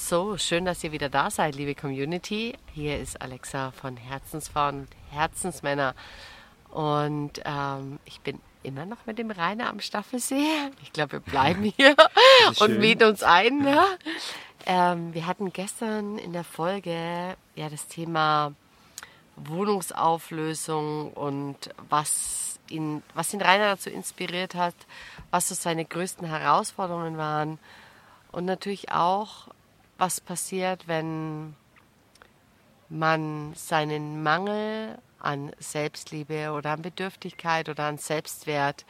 So, schön, dass ihr wieder da seid, liebe Community. Hier ist Alexa von Herzensfrauen und Herzensmänner. Und ähm, ich bin immer noch mit dem Rainer am Staffelsee. Ich glaube, wir bleiben hier und mieten uns ein. Ja? Ähm, wir hatten gestern in der Folge ja das Thema Wohnungsauflösung und was ihn, was ihn Rainer dazu inspiriert hat, was so seine größten Herausforderungen waren und natürlich auch, was passiert, wenn man seinen Mangel an Selbstliebe oder an Bedürftigkeit oder an Selbstwert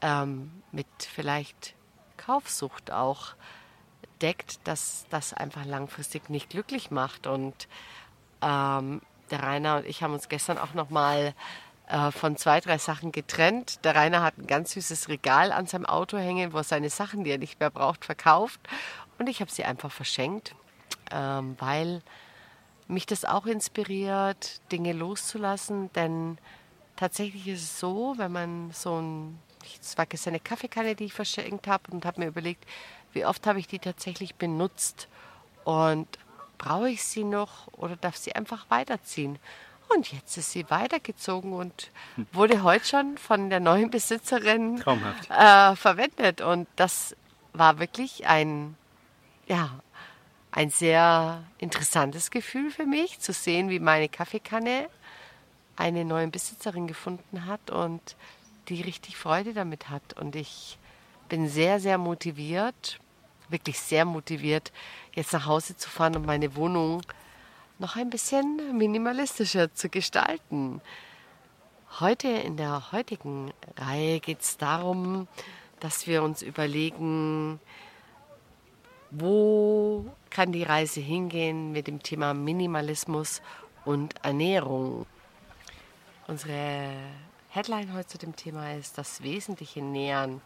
ähm, mit vielleicht Kaufsucht auch deckt, dass das einfach langfristig nicht glücklich macht. Und ähm, der Rainer und ich haben uns gestern auch nochmal äh, von zwei, drei Sachen getrennt. Der Rainer hat ein ganz süßes Regal an seinem Auto hängen, wo er seine Sachen, die er nicht mehr braucht, verkauft. Und ich habe sie einfach verschenkt, ähm, weil mich das auch inspiriert, Dinge loszulassen. Denn tatsächlich ist es so, wenn man so ein, es war gestern eine Kaffeekanne, die ich verschenkt habe und habe mir überlegt, wie oft habe ich die tatsächlich benutzt und brauche ich sie noch oder darf sie einfach weiterziehen? Und jetzt ist sie weitergezogen und wurde heute schon von der neuen Besitzerin äh, verwendet. Und das war wirklich ein, ja, ein sehr interessantes Gefühl für mich, zu sehen, wie meine Kaffeekanne eine neue Besitzerin gefunden hat und die richtig Freude damit hat. Und ich bin sehr, sehr motiviert, wirklich sehr motiviert, jetzt nach Hause zu fahren und meine Wohnung noch ein bisschen minimalistischer zu gestalten. Heute in der heutigen Reihe geht es darum, dass wir uns überlegen, wo kann die Reise hingehen mit dem Thema Minimalismus und Ernährung. Unsere Headline heute zu dem Thema ist das wesentliche Nähern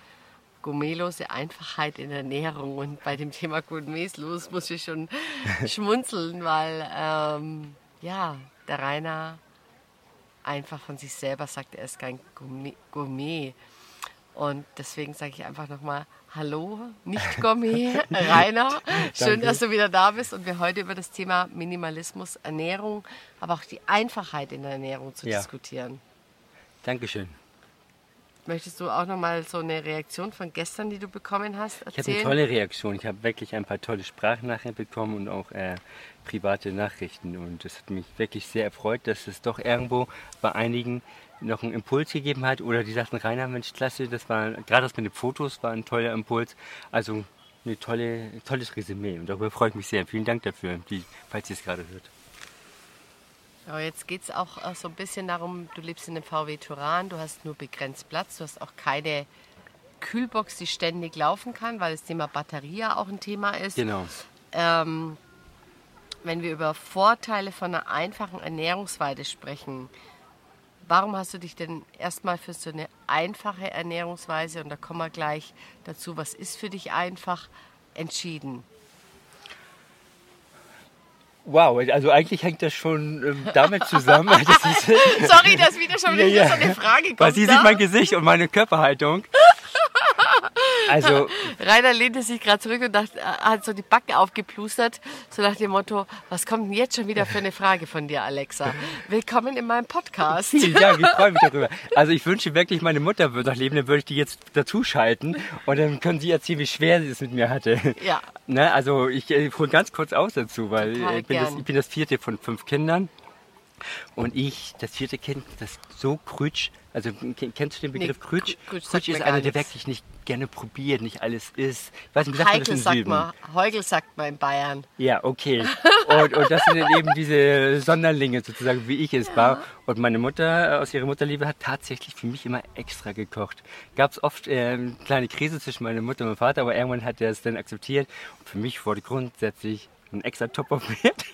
gourmetlose Einfachheit in Ernährung. Und bei dem Thema Gourmetlos muss ich schon schmunzeln, weil ähm, ja, der Rainer einfach von sich selber sagt, er ist kein Gourmet. Und deswegen sage ich einfach nochmal Hallo, nicht Gourmet, Rainer. Schön, dass du wieder da bist und wir heute über das Thema Minimalismus, Ernährung, aber auch die Einfachheit in der Ernährung zu ja. diskutieren. Dankeschön. Möchtest du auch noch mal so eine Reaktion von gestern, die du bekommen hast, erzählen? Ich habe eine tolle Reaktion. Ich habe wirklich ein paar tolle Sprachnachrichten bekommen und auch äh, private Nachrichten. Und es hat mich wirklich sehr erfreut, dass es doch irgendwo bei einigen noch einen Impuls gegeben hat. Oder die sagten, Rainer, Mensch, klasse, das war, gerade das mit den Fotos war ein toller Impuls. Also ein tolle, tolles Resümee. Und darüber freue ich mich sehr. Vielen Dank dafür, die, falls ihr es gerade hört. Aber jetzt geht es auch äh, so ein bisschen darum, du lebst in einem VW Turan, du hast nur begrenzt Platz, du hast auch keine Kühlbox, die ständig laufen kann, weil das Thema Batterie ja auch ein Thema ist. Genau. Ähm, wenn wir über Vorteile von einer einfachen Ernährungsweise sprechen, warum hast du dich denn erstmal für so eine einfache Ernährungsweise, und da kommen wir gleich dazu, was ist für dich einfach, entschieden? Wow, also eigentlich hängt das schon ähm, damit zusammen. Das ist, Sorry, dass wieder schon wieder ja, ja. so eine Frage kommt. Weil Sie sieht mein Gesicht und meine Körperhaltung. Also, Rainer lehnte sich gerade zurück und dachte, hat so die Backe aufgeplustert, so nach dem Motto, was kommt denn jetzt schon wieder für eine Frage von dir, Alexa? Willkommen in meinem Podcast. Ja, ich freue mich darüber. Also ich wünsche wirklich, meine Mutter würde noch leben, dann würde ich die jetzt dazuschalten und dann können Sie erzählen, wie schwer sie es mit mir hatte. Ja. Ne, also ich äh, hole ganz kurz aus dazu, weil ich bin, das, ich bin das vierte von fünf Kindern. Und ich, das vierte Kind, das so krütsch, also kennst du den Begriff nee, Krütsch? Krütsch, Krütsch ist einer, der wirklich nicht gerne probiert, nicht alles isst. Weiß nicht, wie sagt Heikel man das sagt man, Heugel sagt man in Bayern. Ja, okay. Und, und das sind eben diese Sonderlinge sozusagen, wie ich es ja. war. Und meine Mutter aus ihrer Mutterliebe hat tatsächlich für mich immer extra gekocht. Gab es oft äh, eine kleine Krise zwischen meiner Mutter und meinem Vater, aber irgendwann hat er es dann akzeptiert. Und für mich wurde grundsätzlich ein extra Top of Wert.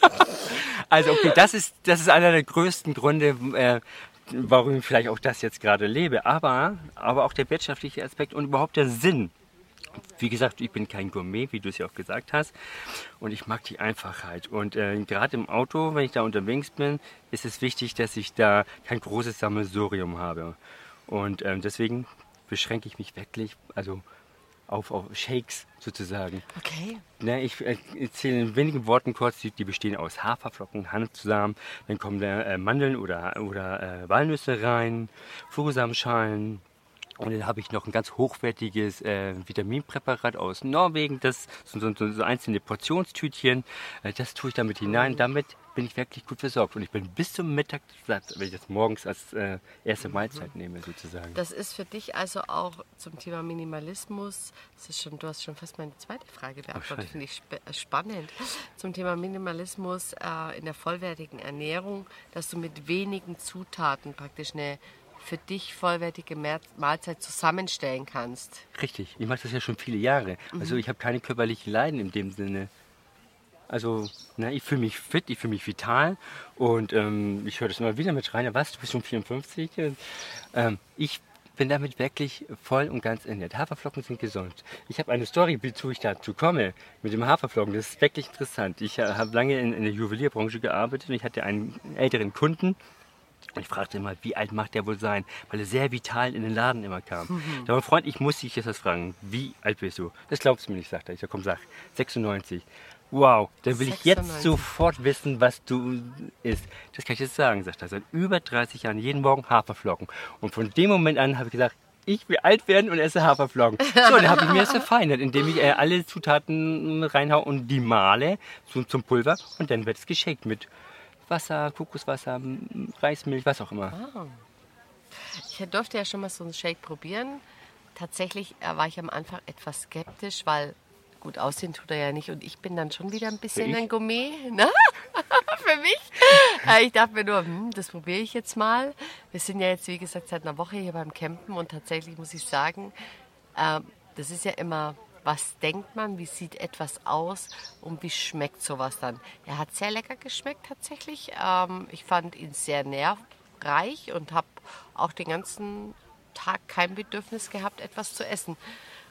also okay, das ist, das ist einer der größten Gründe, äh, warum ich vielleicht auch das jetzt gerade lebe. Aber, aber auch der wirtschaftliche Aspekt und überhaupt der Sinn. Wie gesagt, ich bin kein Gourmet, wie du es ja auch gesagt hast. Und ich mag die Einfachheit. Und äh, gerade im Auto, wenn ich da unterwegs bin, ist es wichtig, dass ich da kein großes Sammelsurium habe. Und äh, deswegen beschränke ich mich wirklich, also auf, auf Shakes sozusagen. Okay. Ne, ich erzähle in wenigen Worten kurz, die, die bestehen aus Haferflocken, Hanfsamen, dann kommen da äh, Mandeln oder, oder äh, Walnüsse rein, Flohsamenschalen, und dann habe ich noch ein ganz hochwertiges äh, Vitaminpräparat aus Norwegen. Das sind so, so, so, einzelne Portionstütchen. Äh, das tue ich damit hinein. Damit bin ich wirklich gut versorgt. Und ich bin bis zum Mittag satt, wenn ich das morgens als äh, erste Mahlzeit nehme, sozusagen. Das ist für dich also auch zum Thema Minimalismus. Das ist schon, du hast schon fast meine zweite Frage beantwortet. Finde ich sp äh, spannend. Zum Thema Minimalismus äh, in der vollwertigen Ernährung, dass du mit wenigen Zutaten praktisch eine für dich vollwertige Mahlzeit zusammenstellen kannst. Richtig, ich mache das ja schon viele Jahre. Mhm. Also ich habe keine körperlichen Leiden in dem Sinne. Also ne, ich fühle mich fit, ich fühle mich vital und ähm, ich höre das immer wieder mit Rainer, was, du bist schon 54? Ähm, ich bin damit wirklich voll und ganz ernährt. Haferflocken sind gesund. Ich habe eine Story, wozu ich dazu komme, mit dem Haferflocken. Das ist wirklich interessant. Ich äh, habe lange in, in der Juwelierbranche gearbeitet und ich hatte einen älteren Kunden, und ich fragte immer, wie alt macht der wohl sein? Weil er sehr vital in den Laden immer kam. Mhm. Da war Freund, ich muss dich jetzt das fragen. Wie alt bist du? Das glaubst du mir nicht, sagt er. Ich sag, komm, sag. 96. Wow, dann will 96. ich jetzt sofort wissen, was du isst. Das kann ich jetzt sagen, sagt er. Seit über 30 Jahren jeden Morgen Haferflocken. Und von dem Moment an habe ich gesagt, ich will alt werden und esse Haferflocken. So, dann habe ich mir das verfeinert, indem ich äh, alle Zutaten reinhaue und die male zum, zum Pulver und dann wird es geschickt mit Wasser, Kokoswasser, Reismilch, was auch immer. Ah. Ich durfte ja schon mal so einen Shake probieren. Tatsächlich äh, war ich am Anfang etwas skeptisch, weil gut aussehen tut er ja nicht und ich bin dann schon wieder ein bisschen ein Gourmet. Ne? Für mich. Äh, ich dachte mir nur, hm, das probiere ich jetzt mal. Wir sind ja jetzt, wie gesagt, seit einer Woche hier beim Campen und tatsächlich muss ich sagen, äh, das ist ja immer was denkt man, wie sieht etwas aus und wie schmeckt sowas dann. Er hat sehr lecker geschmeckt tatsächlich. Ähm, ich fand ihn sehr nährreich und habe auch den ganzen Tag kein Bedürfnis gehabt, etwas zu essen.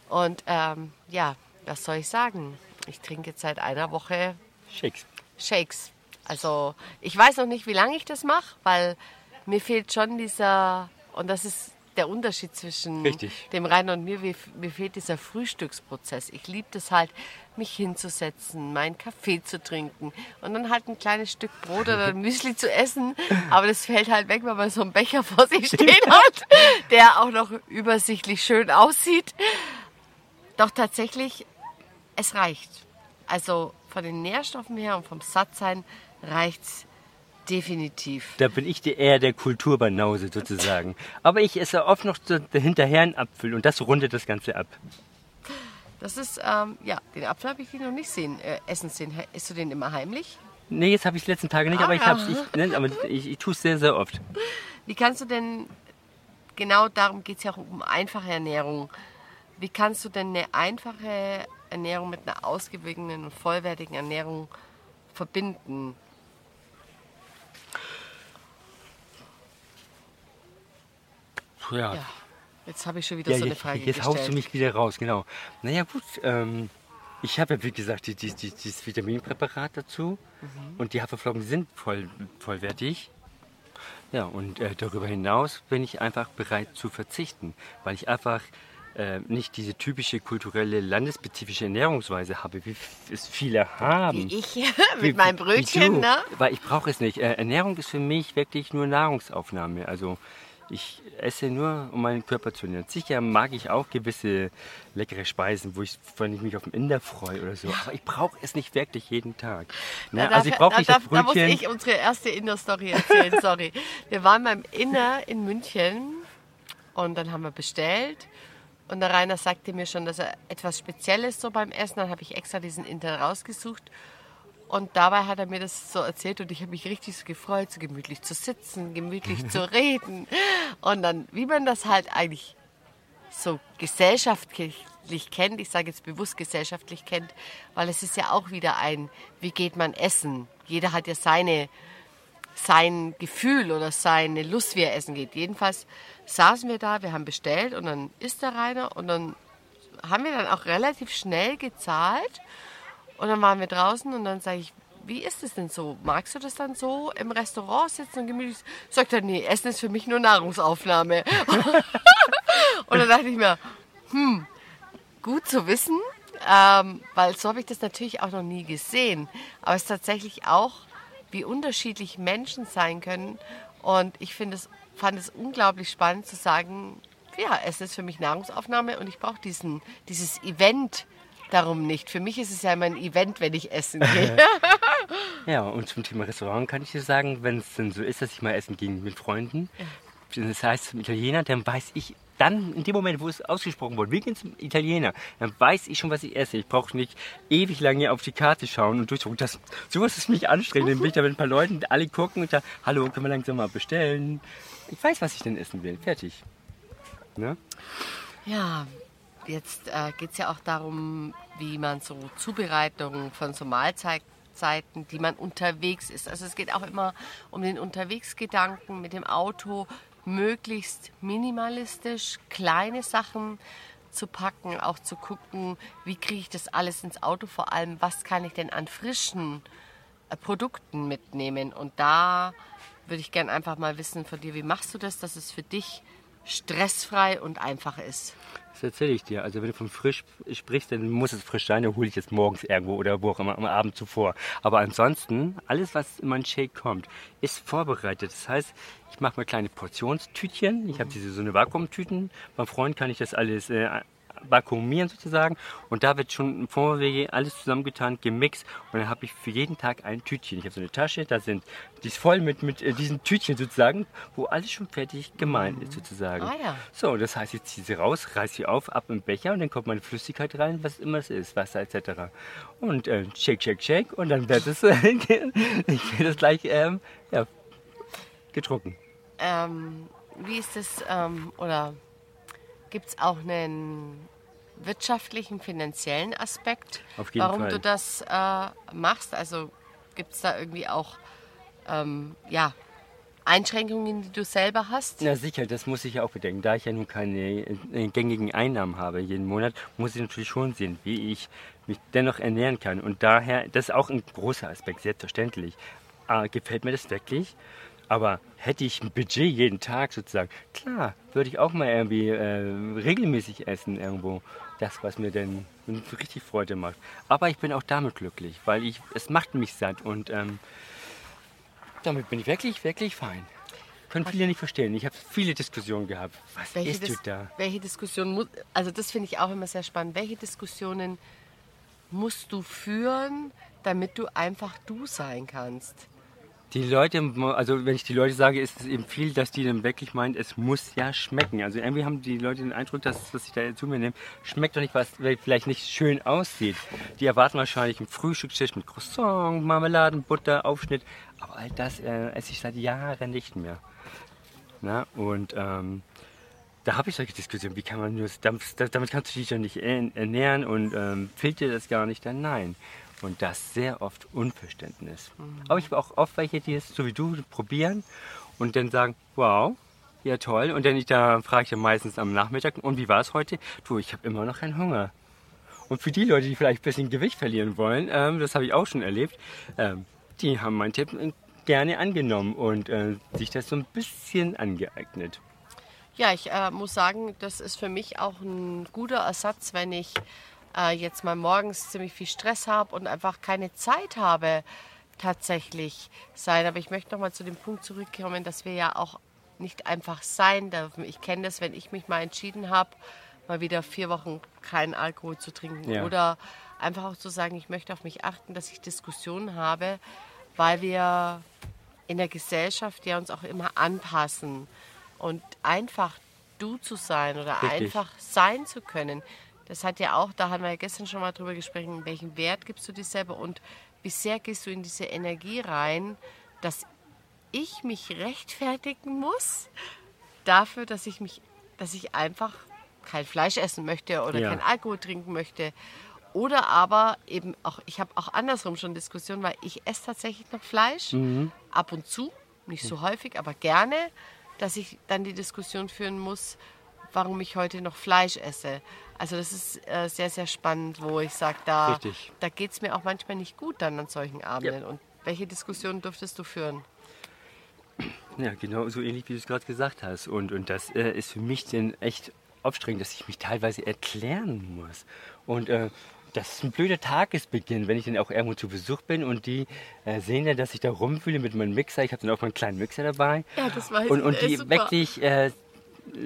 Und ähm, ja, was soll ich sagen? Ich trinke jetzt seit einer Woche Shakes. Shakes. Also ich weiß noch nicht, wie lange ich das mache, weil mir fehlt schon dieser, und das ist der Unterschied zwischen Richtig. dem Rainer und mir. Mir fehlt dieser Frühstücksprozess. Ich liebe das halt, mich hinzusetzen, meinen Kaffee zu trinken und dann halt ein kleines Stück Brot oder ein Müsli zu essen. Aber das fällt halt weg, weil man so einen Becher vor sich stehen hat, der auch noch übersichtlich schön aussieht. Doch tatsächlich, es reicht. Also von den Nährstoffen her und vom Sattsein reicht es Definitiv. Da bin ich eher der Kulturbanause sozusagen. Aber ich esse oft noch hinterher einen Apfel und das rundet das Ganze ab. Das ist, ähm, ja, den Apfel habe ich noch nicht sehen, äh, essen sehen. Isst du den immer heimlich? Nee, jetzt habe ich es letzten Tage nicht, ah, aber ich, hab's, ich, ne, aber ich, ich tue es sehr, sehr oft. Wie kannst du denn, genau darum geht es ja auch um einfache Ernährung. Wie kannst du denn eine einfache Ernährung mit einer ausgewogenen und vollwertigen Ernährung verbinden? Ja. ja. Jetzt habe ich schon wieder ja, so eine Frage jetzt, jetzt gestellt. haust du mich wieder raus, genau. Naja gut, ähm, ich habe ja wie gesagt die, die, die, dieses Vitaminpräparat dazu mhm. und die Haferflocken sind voll, vollwertig. Ja, und äh, darüber hinaus bin ich einfach bereit zu verzichten, weil ich einfach äh, nicht diese typische kulturelle, landesspezifische Ernährungsweise habe, wie es viele haben. Wie ich mit wie, meinem Brötchen, ne? Weil ich brauche es nicht. Äh, Ernährung ist für mich wirklich nur Nahrungsaufnahme. Also ich esse nur, um meinen Körper zu ernähren. Sicher mag ich auch gewisse leckere Speisen, wo ich, wenn ich mich auf den Inder freue oder so. Aber ich brauche es nicht wirklich jeden Tag. Ne? Da, also ich brauche nicht da, das Brötchen. Da muss ich unsere erste Inder-Story erzählen, sorry. Wir waren beim Inder in München und dann haben wir bestellt. Und der Rainer sagte mir schon, dass er etwas Spezielles so beim Essen. Dann habe ich extra diesen Inder rausgesucht. Und dabei hat er mir das so erzählt und ich habe mich richtig so gefreut, so gemütlich zu sitzen, gemütlich zu reden. Und dann, wie man das halt eigentlich so gesellschaftlich kennt, ich sage jetzt bewusst gesellschaftlich kennt, weil es ist ja auch wieder ein, wie geht man essen? Jeder hat ja seine, sein Gefühl oder seine Lust, wie er essen geht. Jedenfalls saßen wir da, wir haben bestellt und dann ist der Rainer und dann haben wir dann auch relativ schnell gezahlt und dann waren wir draußen und dann sage ich, wie ist es denn so? Magst du das dann so im Restaurant sitzen und gemütlich? Sagt er, nee, Essen ist für mich nur Nahrungsaufnahme. und dann dachte ich mir, hm, gut zu wissen, ähm, weil so habe ich das natürlich auch noch nie gesehen. Aber es ist tatsächlich auch, wie unterschiedlich Menschen sein können. Und ich es, fand es unglaublich spannend zu sagen, ja, Essen ist für mich Nahrungsaufnahme und ich brauche dieses Event darum nicht. Für mich ist es ja immer ein Event, wenn ich essen gehe. ja, und zum Thema Restaurant kann ich dir sagen, wenn es denn so ist, dass ich mal essen gehe mit Freunden, das heißt zum Italiener, dann weiß ich dann in dem Moment, wo es ausgesprochen wurde, wir gehen zum Italiener, dann weiß ich schon, was ich esse. Ich brauche nicht ewig lange auf die Karte schauen und durchsuchen. Das, sowas ist mich anstrengend. Dann bin ich da mit ein paar Leuten, alle gucken und sagen, hallo, können wir langsam mal bestellen? Ich weiß, was ich denn essen will. Fertig. Ne? Ja, jetzt äh, geht es ja auch darum, wie man so Zubereitungen von so Mahlzeiten die man unterwegs ist. Also es geht auch immer um den Unterwegsgedanken mit dem Auto, möglichst minimalistisch kleine Sachen zu packen, auch zu gucken, wie kriege ich das alles ins Auto, vor allem, was kann ich denn an frischen äh, Produkten mitnehmen. Und da würde ich gerne einfach mal wissen von dir, wie machst du das, dass es für dich stressfrei und einfach ist. Das erzähle ich dir. Also wenn du von frisch sprichst, dann muss es frisch sein, dann hole ich es morgens irgendwo oder wo auch immer am Abend zuvor. Aber ansonsten, alles, was in meinen Shake kommt, ist vorbereitet. Das heißt, ich mache mal kleine Portionstütchen. Ich habe diese so eine Vakuumtüten. Beim Freund kann ich das alles äh, vakuumieren sozusagen. Und da wird schon im Vorwege alles zusammengetan, gemixt. Und dann habe ich für jeden Tag ein Tütchen. Ich habe so eine Tasche, da sind, die ist voll mit, mit äh, diesen Tütchen sozusagen, wo alles schon fertig gemeint ist sozusagen. Ah, ja. So, das heißt, ich ziehe sie raus, reiße sie auf, ab im Becher und dann kommt meine Flüssigkeit rein, was immer es ist, Wasser etc. Und äh, shake, shake, shake und dann wird es, ich werde das gleich ähm, ja, getrunken. Ähm, wie ist das, ähm, oder Gibt es auch einen wirtschaftlichen, finanziellen Aspekt, warum Fall. du das äh, machst? Also gibt es da irgendwie auch ähm, ja, Einschränkungen, die du selber hast? Na sicher, das muss ich auch bedenken. Da ich ja nun keine äh, gängigen Einnahmen habe jeden Monat, muss ich natürlich schon sehen, wie ich mich dennoch ernähren kann. Und daher, das ist auch ein großer Aspekt, selbstverständlich. Äh, gefällt mir das wirklich? Aber hätte ich ein Budget jeden Tag sozusagen, klar, würde ich auch mal irgendwie äh, regelmäßig essen irgendwo. Das, was mir denn richtig Freude macht. Aber ich bin auch damit glücklich, weil ich, es macht mich satt und ähm, damit bin ich wirklich, wirklich fein. Können viele nicht verstehen. Ich habe viele Diskussionen gehabt. Was welche isst du da? Welche Diskussionen, also das finde ich auch immer sehr spannend. Welche Diskussionen musst du führen, damit du einfach du sein kannst? Die Leute, also wenn ich die Leute sage, ist es eben viel, dass die dann wirklich meinen, es muss ja schmecken. Also irgendwie haben die Leute den Eindruck, dass was ich da zu mir nehme, schmeckt doch nicht, was vielleicht nicht schön aussieht. Die erwarten wahrscheinlich einen Frühstückstisch mit Croissant, Marmeladen, Butter, Aufschnitt. Aber all das äh, esse ich seit Jahren nicht mehr. Na, und ähm, da habe ich solche Diskussionen. Wie kann man nur, damit, damit kannst du dich ja nicht ernähren und ähm, fehlt dir das gar nicht? Dann nein. Und das sehr oft Unverständnis. Mhm. Aber ich habe auch oft welche, die es so wie du probieren und dann sagen, wow, ja toll. Und dann ich, da frage ich dann meistens am Nachmittag, und wie war es heute? Du, ich habe immer noch keinen Hunger. Und für die Leute, die vielleicht ein bisschen Gewicht verlieren wollen, ähm, das habe ich auch schon erlebt, ähm, die haben meinen Tipp gerne angenommen und äh, sich das so ein bisschen angeeignet. Ja, ich äh, muss sagen, das ist für mich auch ein guter Ersatz, wenn ich äh, jetzt mal morgens ziemlich viel Stress habe und einfach keine Zeit habe, tatsächlich sein. Aber ich möchte noch mal zu dem Punkt zurückkommen, dass wir ja auch nicht einfach sein dürfen. Ich kenne das, wenn ich mich mal entschieden habe, mal wieder vier Wochen keinen Alkohol zu trinken ja. oder einfach auch zu sagen, ich möchte auf mich achten, dass ich Diskussionen habe, weil wir in der Gesellschaft ja uns auch immer anpassen und einfach du zu sein oder Richtig. einfach sein zu können. Das hat ja auch, da haben wir ja gestern schon mal drüber gesprochen, welchen Wert gibst du dir selber und sehr gehst du in diese Energie rein, dass ich mich rechtfertigen muss dafür, dass ich mich, dass ich einfach kein Fleisch essen möchte oder ja. kein Alkohol trinken möchte. Oder aber eben auch, ich habe auch andersrum schon Diskussionen, weil ich esse tatsächlich noch Fleisch, mhm. ab und zu, nicht so häufig, aber gerne, dass ich dann die Diskussion führen muss, warum ich heute noch Fleisch esse. Also das ist äh, sehr, sehr spannend, wo ich sage, da, da geht es mir auch manchmal nicht gut dann an solchen Abenden. Ja. Und welche Diskussionen durftest du führen? Ja, genau so ähnlich, wie du es gerade gesagt hast. Und, und das äh, ist für mich dann echt aufstrengend, dass ich mich teilweise erklären muss. Und äh, das ist ein blöder Tagesbeginn, wenn ich dann auch irgendwo zu Besuch bin und die äh, sehen dann, dass ich da rumfühle mit meinem Mixer. Ich habe dann auch meinen kleinen Mixer dabei. Ja, das weiß und, und ich. die Super. wirklich äh,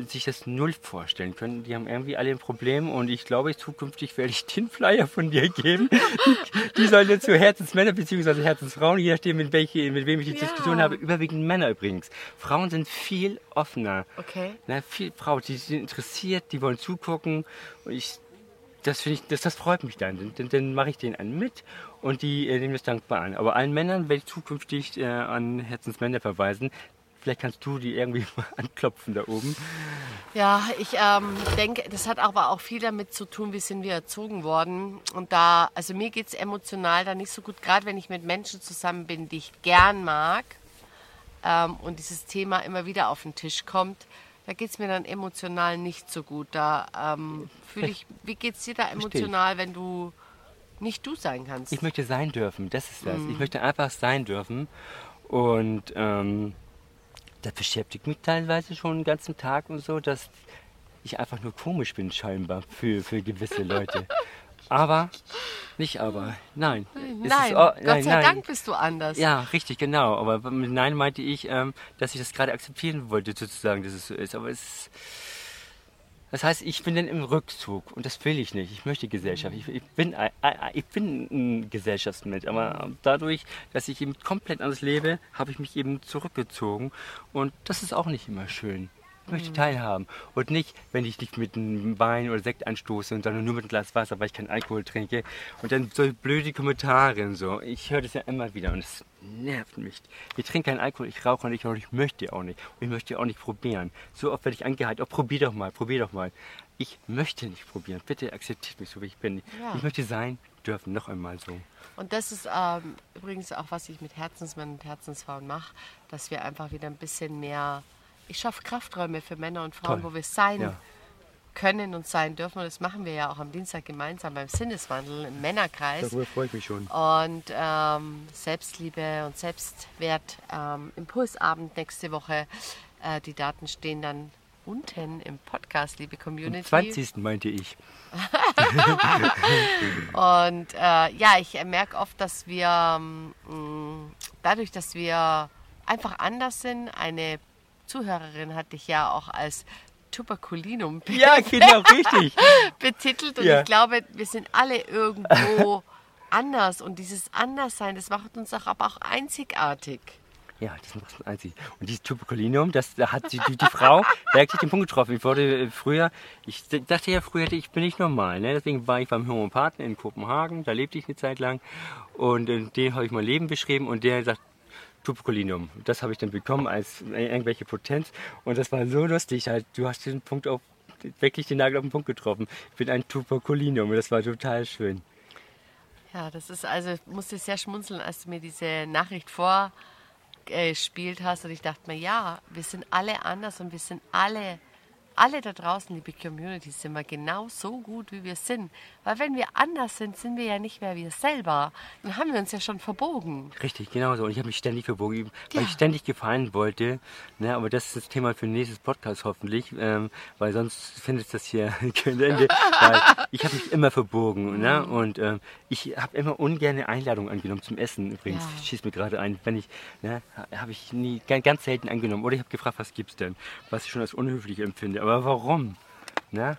sich das null vorstellen können. Die haben irgendwie alle ein Problem und ich glaube, zukünftig werde ich den Flyer von dir geben. die, die sollen jetzt zu Herzensmänner bzw. Herzensfrauen, je nachdem, mit, welche, mit wem ich die Ja. Diskussion habe, überwiegend Männer übrigens. Frauen sind viel offener. Okay. Na, viel Frauen, die sind interessiert, die wollen zugucken. Und ich, das finde ich, das, das freut mich dann. Dann, dann mache ich denen einen mit und die äh, nehmen das dankbar an. Aber allen Männern werde ich zukünftig äh, an Herzensmänner verweisen. Vielleicht kannst du die irgendwie mal anklopfen da oben. Ja, ich ähm, denke, das hat aber auch viel damit zu tun, wie sind wir erzogen worden. Und da, also mir geht es emotional da nicht so gut, gerade wenn ich mit Menschen zusammen bin, die ich gern mag ähm, und dieses Thema immer wieder auf den Tisch kommt, da geht es mir dann emotional nicht so gut. Da ähm, fühle ich, wie geht es dir da emotional, wenn du nicht du sein kannst? Ich möchte sein dürfen, das ist das. Mhm. Ich möchte einfach sein dürfen. Und ähm, das beschäftigt mich teilweise schon den ganzen Tag und so, dass ich einfach nur komisch bin scheinbar für, für gewisse Leute. aber, nicht aber, nein. Nein, ist, oh, Gott nein, sei nein. Dank bist du anders. Ja, richtig, genau. Aber mit Nein meinte ich, ähm, dass ich das gerade akzeptieren wollte, sozusagen, dass es so ist. Aber es. Das heißt, ich bin dann im Rückzug und das will ich nicht. Ich möchte Gesellschaft. Ich, ich, bin, ein- ich bin ein Gesellschaftsmensch, aber dadurch, dass ich eben komplett anders lebe, habe ich mich eben zurückgezogen und das ist auch nicht immer schön. Ich möchte teilhaben und nicht, wenn ich nicht mit einem Wein oder Sekt anstoße und dann nur mit einem Glas Wasser, weil ich keinen Alkohol trinke und dann so blöde Kommentare und so. Ich höre das ja immer wieder und es nervt mich. Ich trinke keinen Alkohol, ich rauche nicht und ich möchte auch nicht. Und ich möchte auch nicht probieren. So oft werde ich angeheizt, oh, probier doch mal, probier doch mal. Ich möchte nicht probieren. Bitte akzeptiert mich so, wie ich bin. Ja. Ich möchte sein dürfen, noch einmal so. Und das ist ähm, übrigens auch, was ich mit Herzensmännern und Herzensfrauen mache, dass wir einfach wieder ein bisschen mehr. Ich schaffe Krafträume für Männer und Frauen, Toll. wo wir sein Ja. Können und sein dürfen. Und das machen wir ja auch am Dienstag gemeinsam beim Sinneswandel im Männerkreis. Darüber freue ich mich schon. Und ähm, Selbstliebe und Selbstwert ähm, Impulsabend nächste Woche. Äh, die Daten stehen dann unten im Podcast, liebe Community. Am 20. meinte ich. Und äh, ja, ich merke oft, dass wir ähm, mh, dadurch, dass wir einfach anders sind, eine Zuhörerin hatte ich ja auch als Tuberculinum Ja, genau, richtig. betitelt und Ja. ich glaube, wir sind alle irgendwo anders und dieses Anderssein, das macht uns auch, aber auch einzigartig. Ja, das macht es einzig. Und dieses Tuberculinum, das da hat die, die, die Frau wirklich den Punkt getroffen. Ich wurde äh, früher, ich dachte ja früher, ich bin nicht normal. Ne? Deswegen war ich beim Homöopathen in Kopenhagen, da lebte ich eine Zeit lang. Und äh, den habe ich mein Leben beschrieben und der sagt, Tuberculinum. Das habe ich dann bekommen als irgendwelche Potenz. Und das war so lustig. Halt, du hast den Punkt auf, wirklich den Nagel auf den Punkt getroffen. Ich bin ein Tuberculinum das war total schön. Ja, das ist also, ich musste sehr schmunzeln, als du mir diese Nachricht vorgespielt hast. Und ich dachte mir, ja, wir sind alle anders und wir sind alle, alle da draußen, liebe Community, sind wir genau so gut, wie wir sind. Weil wenn wir anders sind, sind wir ja nicht mehr wir selber. Dann haben wir uns ja schon verbogen. Richtig, genau so. Und ich habe mich ständig verbogen, weil Ja. ich ständig gefallen wollte. Ne, aber das ist das Thema für den nächsten Podcast hoffentlich, ähm, weil sonst findet das hier kein Ende. weil ich habe mich immer verbogen. Ne? Mhm. Und ähm, ich habe immer ungern Einladungen angenommen zum Essen übrigens. Ja. Schießt mir gerade ein. Wenn ich, ne, habe ich nie ganz, ganz selten angenommen. Oder ich habe gefragt, was gibt's denn? Was ich schon als unhöflich empfinde. Aber warum? Ne?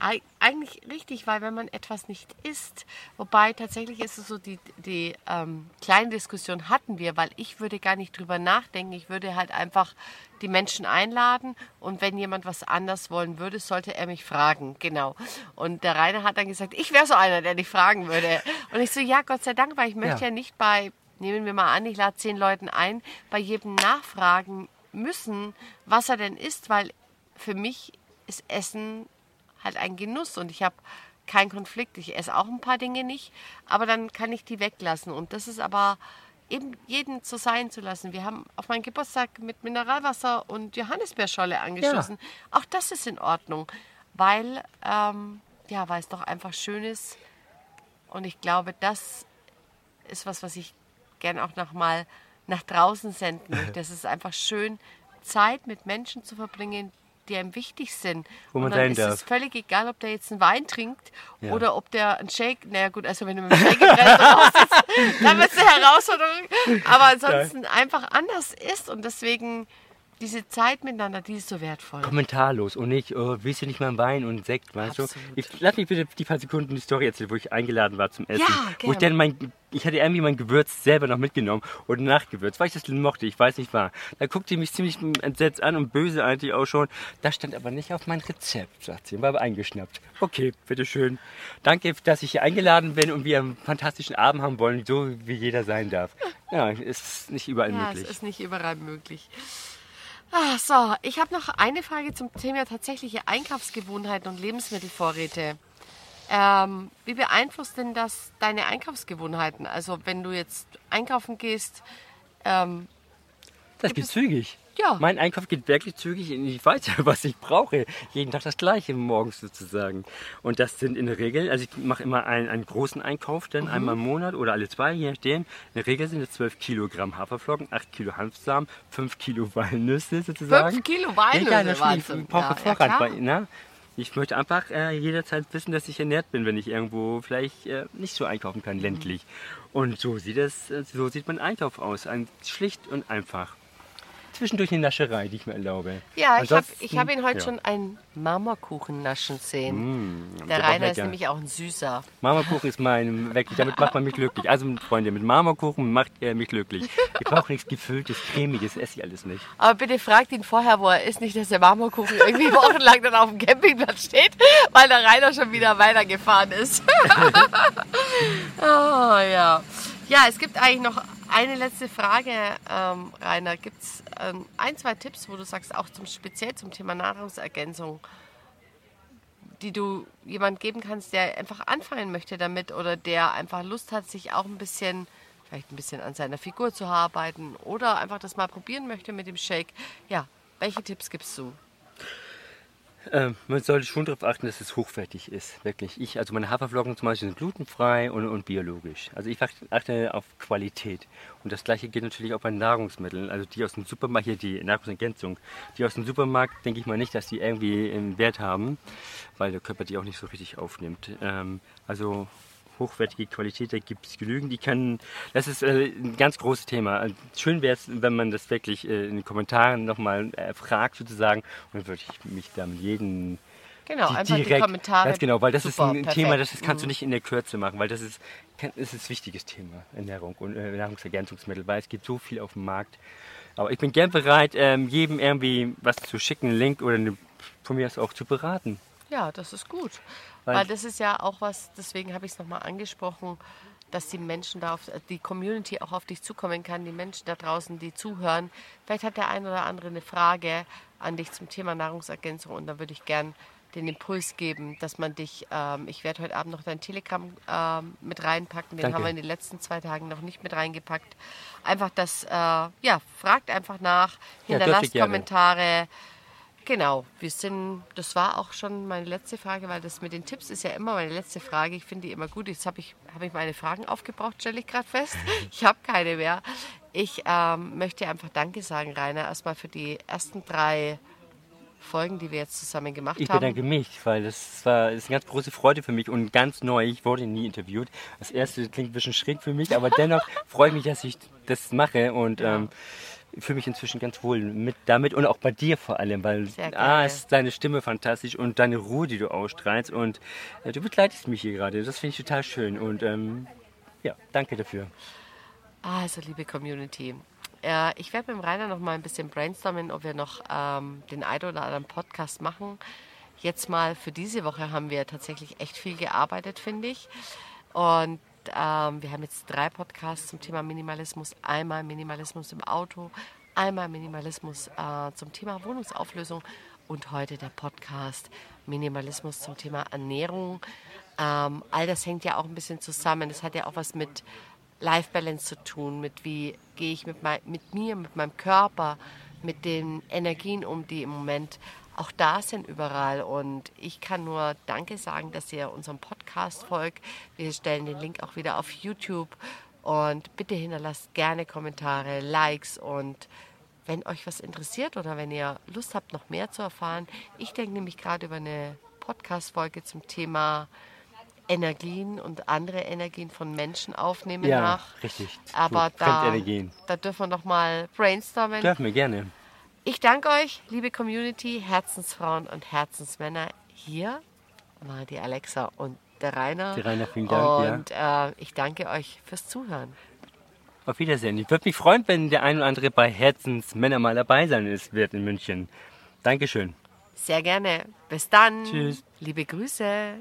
Eig- Eigentlich richtig, weil wenn man etwas nicht isst, wobei tatsächlich ist es so, die, die ähm, kleine Diskussion hatten wir, weil ich würde gar nicht drüber nachdenken. Ich würde halt einfach die Menschen einladen und wenn jemand was anders wollen würde, sollte er mich fragen. Genau. Und der Rainer hat dann gesagt, ich wäre so einer, der dich fragen würde. Und ich so, ja, Gott sei Dank, weil ich möchte Ja. ja nicht bei, nehmen wir mal an, ich lade zehn Leuten ein, bei jedem nachfragen müssen, was er denn isst, weil für mich ist Essen halt ein Genuss und ich habe keinen Konflikt. Ich esse auch ein paar Dinge nicht, aber dann kann ich die weglassen. Und das ist aber eben jeden so sein zu lassen. Wir haben auf meinen Geburtstag mit Mineralwasser und Johannisbeerscholle angestoßen. Auch das ist in Ordnung, weil, ähm, ja, weil es doch einfach schön ist. Und ich glaube, das ist was, was ich gern auch noch mal nach draußen senden möchte. Es ist einfach schön, Zeit mit Menschen zu verbringen, die einem wichtig sind. Wo man und dann ist darf. es völlig egal, ob der jetzt einen Wein trinkt Ja. oder ob der einen Shake, naja gut, also wenn du mit einem Shake im Restaurant sitzt, dann wird es eine Herausforderung. Aber ansonsten einfach anders ist und deswegen diese Zeit miteinander, die ist so wertvoll. kommentarlos und nicht, oh, willst du nicht mal einen Wein und Sekt, weißt Absolut. du? Ich, lass mich bitte die paar Sekunden die Story erzählen, wo ich eingeladen war zum Essen. Ja, wo ich gerne. dann mein, ich hatte irgendwie mein Gewürz selber noch mitgenommen und nachgewürzt, weil ich das mochte, ich weiß nicht wahr. Da guckte sie mich ziemlich entsetzt an und böse eigentlich auch schon. Das stand aber nicht auf mein Rezept, sagt sie, war aber eingeschnappt. Okay, bitteschön. Danke, dass ich hier eingeladen bin und wir einen fantastischen Abend haben wollen, so wie jeder sein darf. Ja, ist nicht überall Ja, möglich. es ist nicht überall möglich. Ah, so, ich habe noch eine Frage zum Thema tatsächliche Einkaufsgewohnheiten und Lebensmittelvorräte. Ähm, wie beeinflusst denn das deine Einkaufsgewohnheiten? Also wenn du jetzt einkaufen gehst, ähm, Das geht zügig. Ja. Mein Einkauf geht wirklich zügig und ich weiß ja, was ich brauche. Jeden Tag das gleiche morgens sozusagen. Und das sind in der Regel, also ich mache immer einen, einen großen Einkauf, dann einmal im Monat oder alle zwei, je nachdem. In der Regel sind es 12 Kilogramm Haferflocken, 8 Kilo Hanfsamen, 5 Kilo Walnüsse sozusagen. Fünf Kilo Walnüsse, Ja, ja. Wahnsinn. Ich brauche Ja, ja, Vorrat. klar. bei, ne? Ich möchte einfach äh, jederzeit wissen, dass ich ernährt bin, wenn ich irgendwo vielleicht äh, nicht so einkaufen kann, ländlich. Und so sieht es, äh, so sieht mein Einkauf aus. Ein, schlicht und einfach. Zwischendurch eine Nascherei, die ich mir erlaube. ja, ich habe hab ihn heute ja. schon einen Marmorkuchen naschen sehen. Mm, Der Rainer ist nämlich auch ein Süßer. Marmorkuchen ist mein, wirklich, damit macht man mich glücklich. Also Freunde, mit Marmorkuchen macht er mich glücklich. Ich brauche nichts Gefülltes, Cremiges, esse ich alles nicht. Aber bitte fragt ihn vorher, wo er ist, nicht, dass der Marmorkuchen irgendwie wochenlang dann auf dem Campingplatz steht, weil der Rainer schon wieder weitergefahren ist. oh, ja. Ja, es gibt eigentlich noch eine letzte Frage, ähm, Rainer. Gibt es ähm, ein, zwei Tipps, wo du sagst, auch zum, speziell zum Thema Nahrungsergänzung, die du jemand geben kannst, der einfach anfangen möchte damit oder der einfach Lust hat, sich auch ein bisschen, vielleicht ein bisschen an seiner Figur zu arbeiten oder einfach das mal probieren möchte mit dem Shake. Ja, welche Tipps gibst du? Ähm, man sollte schon darauf achten, dass es hochwertig ist, wirklich. Ich, also meine Haferflocken zum Beispiel sind glutenfrei und, und biologisch. Also ich acht- achte auf Qualität. Und das gleiche gilt natürlich auch bei Nahrungsmitteln. Also die aus dem Supermarkt, hier die Nahrungsergänzung, die aus dem Supermarkt, denke ich mal nicht, dass die irgendwie einen Wert haben, weil der Körper die auch nicht so richtig aufnimmt. Ähm, also hochwertige Qualität, da gibt es genügend. Die kann, das ist äh, ein ganz großes Thema. Also Schön wäre es, wenn man das wirklich äh, in den Kommentaren nochmal äh, fragt sozusagen. Und dann würde ich mich da mit jedem Genau, die- einfach die Kommentare. Ganz genau, weil das ist Super, ein perfekt. Thema, das ist, kannst du Mhm. nicht in der Kürze machen, weil das ist, das ist ein wichtiges Thema, Ernährung und äh, Nahrungsergänzungsmittel, weil es gibt so viel auf dem Markt. Aber ich bin gern bereit, ähm, jedem irgendwie was zu schicken, einen Link oder eine, von mir aus auch zu beraten. Ja, das ist gut. Weil- Weil, das ist ja auch was, deswegen habe ich es nochmal angesprochen, dass die Menschen da auf, die Community auch auf dich zukommen kann, die Menschen da draußen, die zuhören. Vielleicht hat der ein oder andere eine Frage an dich zum Thema Nahrungsergänzung und da würde ich gern den Impuls geben, dass man dich, ähm, ich werde heute Abend noch dein Telegram ähm, mit reinpacken, den Danke. haben wir in den letzten zwei Tagen noch nicht mit reingepackt. Einfach das, äh, ja, fragt einfach nach, Ja, hinterlasst dürft ihr gerne. Genau, wir sind, das war auch schon meine letzte Frage, weil das mit den Tipps ist ja immer meine letzte Frage. Ich finde die immer gut. Jetzt habe ich, habe ich meine Fragen aufgebraucht, stelle ich gerade fest. Ich habe keine mehr. Ich ähm, möchte einfach Danke sagen, Rainer, erstmal für die ersten drei Folgen, die wir jetzt zusammen gemacht Ich haben. bedanke mich, weil das war das ist eine ganz große Freude für mich und ganz neu. Ich wurde nie interviewt. Das erste klingt ein bisschen schräg für mich, aber dennoch freue ich mich, dass ich das mache und ähm, fühle mich inzwischen ganz wohl mit damit und auch bei dir vor allem, weil A ist deine Stimme fantastisch und deine Ruhe, die du ausstrahlst und äh, du begleitest mich hier gerade. Das finde ich total schön und ähm, ja, danke dafür. Also, liebe Community, äh, ich werde mit dem Rainer noch mal ein bisschen brainstormen, ob wir noch ähm, den einen oder anderen Podcast machen. Jetzt mal für diese Woche haben wir tatsächlich echt viel gearbeitet, finde ich. Und ähm, wir haben jetzt drei Podcasts zum Thema Minimalismus. Einmal Minimalismus im Auto, einmal Minimalismus äh, zum Thema Wohnungsauflösung und heute der Podcast Minimalismus zum Thema Ernährung. Ähm, all das hängt ja auch ein bisschen zusammen. Das hat ja auch was mit Life Balance zu tun, mit wie gehe ich mit, mein, mit mir, mit meinem Körper, mit den Energien um, die im Moment auch da sind überall. Und ich kann nur Danke sagen, dass ihr unserem Podcast folgt. Wir stellen den Link auch wieder auf YouTube. Und bitte hinterlasst gerne Kommentare, Likes und wenn euch was interessiert oder wenn ihr Lust habt, noch mehr zu erfahren, ich denke nämlich gerade über eine Podcast-Folge zum Thema Energien und andere Energien von Menschen aufnehmen Ja, nach. richtig. Aber da, da dürfen wir noch mal brainstormen. Dürfen wir gerne. Ich danke euch, liebe Community, Herzensfrauen und Herzensmänner. Hier war die Alexa und der Rainer. Die Rainer, vielen Dank, ja. Und äh, ich danke euch fürs Zuhören. Auf Wiedersehen. Ich würde mich freuen, wenn der ein oder andere bei Herzensmänner mal dabei sein ist, wird in München. Dankeschön. Sehr gerne. Bis dann. Tschüss. Liebe Grüße.